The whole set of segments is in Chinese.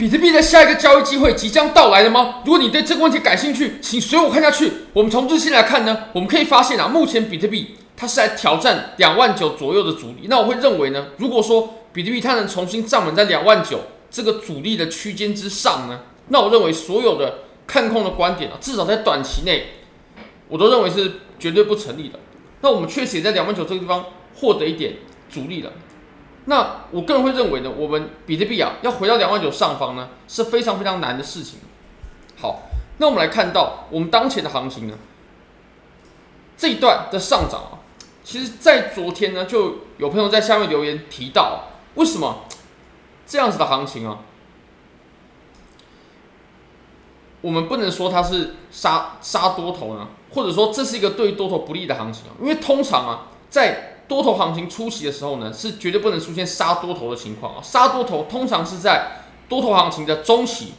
比特币的下一个交易机会即将到来了吗？如果你对这个问题感兴趣，请随我看下去。我们从日线来看呢，我们可以发现啊，目前比特币它是在挑战两万九左右的阻力。那我会认为呢，如果说比特币它能重新站稳在两万九这个阻力的区间之上呢，那我认为所有的看空的观点啊，至少在短期内，我都认为是绝对不成立的。那我们确实也在两万九这个地方获得一点阻力了。那我个人会认为呢，我们比特币啊要回到两万九上方呢是非常非常难的事情。好，那我们来看到我们当前的行情呢，这一段的上涨啊，其实在昨天呢就有朋友在下面留言提到啊，为什么这样子的行情啊，我们不能说它是杀杀多头呢，或者说这是一个对多头不利的行情啊，因为通常啊在多头行情初期的时候呢，是绝对不能出现杀多头的情况啊。杀多头通常是在多头行情的中期，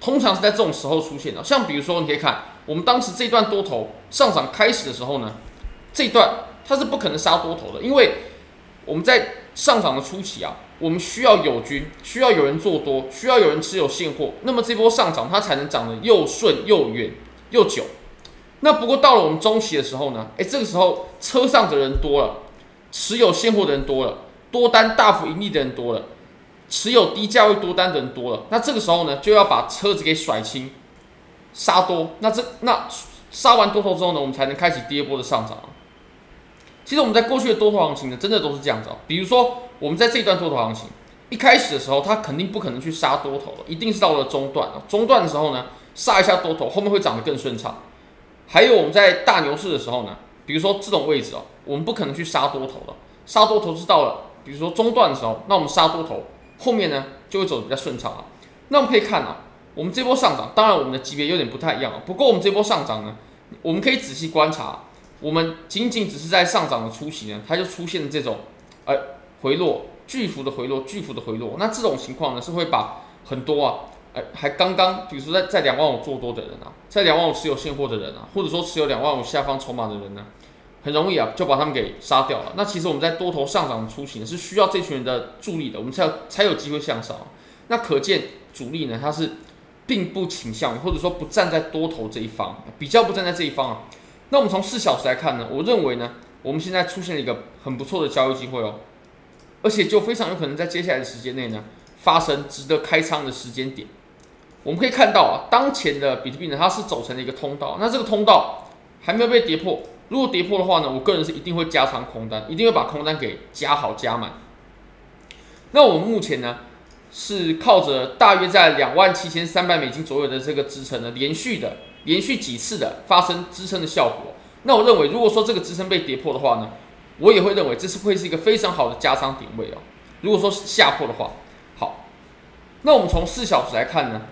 通常是在这种时候出现的。像比如说，你可以看我们当时这段多头上涨开始的时候呢，这段它是不可能杀多头的，因为我们在上涨的初期啊，我们需要友军，需要有人做多，需要有人持有现货，那么这波上涨它才能涨得又顺又远又久。那不过到了我们中期的时候呢，诶，这个时候车上的人多了，持有现货的人多了，多单大幅盈利的人多了，持有低价位多单的人多了，那这个时候呢，就要把车子给甩清，杀多。那这那杀完多头之后呢，我们才能开启第二波的上涨。其实我们在过去的多头行情呢，真的都是这样子。比如说我们在这一段多头行情一开始的时候，它肯定不可能去杀多头的，一定是到了中段啊，中段的时候呢，杀一下多头，后面会涨得更顺畅。还有我们在大牛市的时候呢，比如说这种位置哦，我们不可能去杀多头的，杀多头是到了，比如说中段的时候，那我们杀多头，后面呢就会走得比较顺畅啊。那我们可以看啊，我们这波上涨，当然我们的级别有点不太一样啊，不过我们这波上涨呢，我们可以仔细观察，我们仅仅只是在上涨的初期呢，它就出现了这种，呃，回落，巨幅的回落，巨幅的回落，那这种情况呢是会把很多啊。哎，还刚刚，比如说在在两万五做多的人啊，在两万五持有现货的人啊，或者说持有两万五下方筹码的人呢，很容易啊就把他们给杀掉了。那其实我们在多头上涨的初期呢，是需要这群人的助力的，我们才有才有机会向上。那可见主力呢，他是并不倾向于，或者说不站在多头这一方，比较不站在这一方啊。那我们从四小时来看呢，我认为呢，我们现在出现了一个很不错的交易机会哦，而且就非常有可能在接下来的时间内呢，发生值得开仓的时间点。我们可以看到啊，当前的比特币呢，它是走成了一个通道。那这个通道还没有被跌破，如果跌破的话呢，我个人是一定会加仓空单，一定会把空单给加好加满。那我们目前呢，是靠着大约在两万七千三百美金左右的这个支撑呢，连续的连续几次的发生支撑的效果。那我认为，如果说这个支撑被跌破的话呢，我也会认为这是会是一个非常好的加仓点位哦。如果说下破的话，好，那我们从四小时来看呢？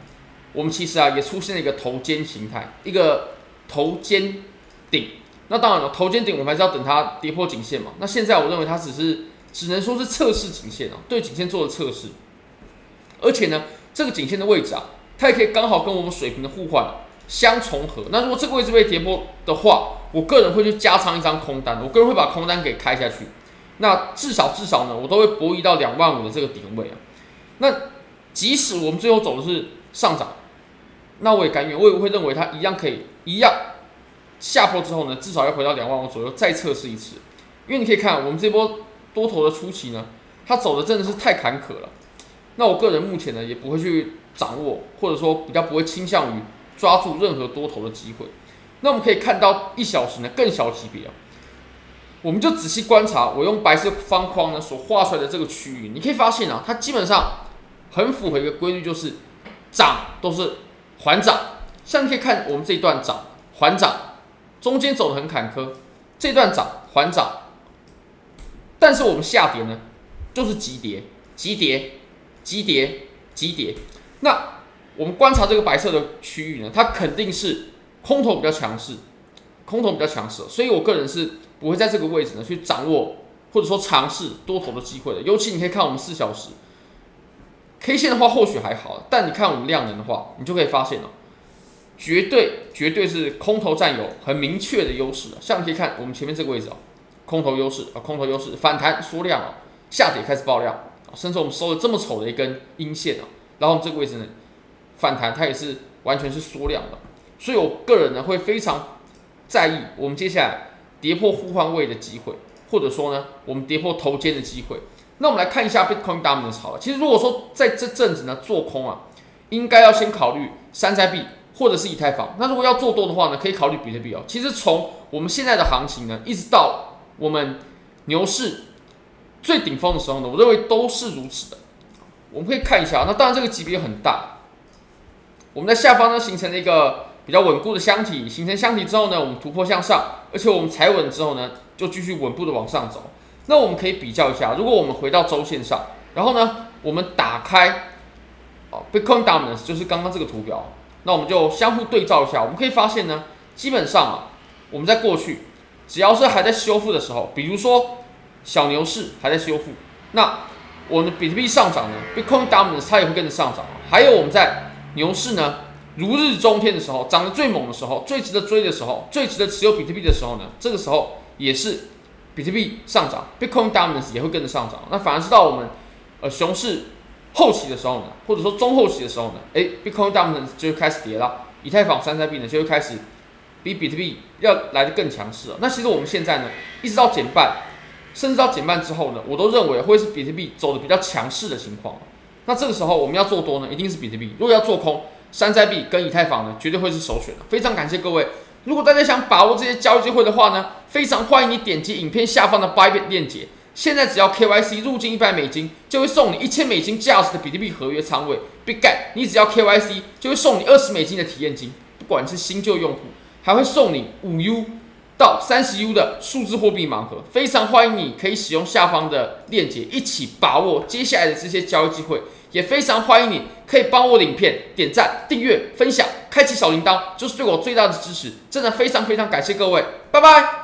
我们其实啊也出现了一个头肩形态，一个头肩顶。那当然了，头肩顶我们还是要等它跌破颈线嘛。那现在我认为它只是只能说是测试颈线啊，对颈线做的测试。而且呢，这个颈线的位置啊，它也可以刚好跟我们水平的互换相重合。那如果这个位置被跌破的话，我个人会去加仓一张空单，我个人会把空单给开下去。那至少至少呢，我都会博弈到两万五的这个点位啊。那即使我们最后走的是上涨。那我也甘愿，我也会认为它一样可以一样下破之后呢，至少要回到两万五左右再测试一次，因为你可以看我们这波多头的初期呢，它走的真的是太坎坷了。那我个人目前呢也不会去掌握，或者说比较不会倾向于抓住任何多头的机会。那我们可以看到一小时呢更小级别啊，我们就仔细观察我用白色方框呢所画出来的这个区域，你可以发现啊，它基本上很符合一个规律，就是涨都是。缓涨，像你可以看我们这一段涨缓涨，中间走的很坎坷，这段涨缓涨，但是我们下跌呢，就是急跌急跌急跌急跌。那我们观察这个白色的区域呢，它肯定是空头比较强势，空头比较强势，所以我个人是不会在这个位置呢去掌握或者说尝试多头的机会的。尤其你可以看我们四小时。K 线的话或许还好，但你看我们量能的话，你就可以发现了，绝对绝对是空头占有很明确的优势的。像你可以看我们前面这个位置啊，空头优势啊，空头优势反弹缩量啊，下跌开始爆量啊，甚至我们收了这么丑的一根阴线啊，然后这个位置呢反弹，它也是完全是缩量的，所以我个人呢会非常在意我们接下来跌破互换位的机会，或者说呢我们跌破头肩的机会。那我们来看一下 Bitcoin Dominance 好了，其实如果说在这阵子呢做空啊，应该要先考虑山寨币或者是以太坊。那如果要做多的话呢，可以考虑比特币哦。其实从我们现在的行情呢，一直到我们牛市最顶峰的时候呢，我认为都是如此的。我们可以看一下，那当然这个级别很大。我们在下方呢形成了一个比较稳固的箱体，形成箱体之后呢，我们突破向上，而且我们踩稳之后呢，就继续稳步的往上走。那我们可以比较一下，如果我们回到周线上，然后呢，我们打开哦，Bitcoin Dominance 就是刚刚这个图表，那我们就相互对照一下，我们可以发现呢，基本上啊，我们在过去只要是还在修复的时候，比如说小牛市还在修复，那我们的比特币上涨呢，Bitcoin Dominance 它也会跟着上涨。还有我们在牛市呢，如日中天的时候，涨得最猛的时候，最值得追的时候，最值得持有比特币的时候呢，这个时候也是。比特币上涨，Bitcoin Dominance 也会跟着上涨。那反而是到我们呃熊市后期的时候呢，或者说中后期的时候呢，诶，Bitcoin Dominance 就开始跌了，以太坊山寨币呢就会开始比比特币要来的更强势了。那其实我们现在呢，一直到减半，甚至到减半之后呢，我都认为会是比特币走的比较强势的情况。那这个时候我们要做多呢，一定是比特币；如果要做空，山寨币跟以太坊呢，绝对会是首选的。非常感谢各位。如果大家想把握这些交易机会的话呢，非常欢迎你点击影片下方的 Bybit 链接。现在只要 KYC 入金一百美金，就会送你一千美金价值的比特币合约仓位。bigget 你只要 KYC 就会送你二十美金的体验金，不管是新旧用户，还会送你五 U 到三十 U 的数字货币盲盒。非常欢迎你可以使用下方的链接一起把握接下来的这些交易机会。也非常欢迎你，可以帮我的影片点赞、订阅、分享、开启小铃铛，就是对我最大的支持。真的非常非常感谢各位，拜拜。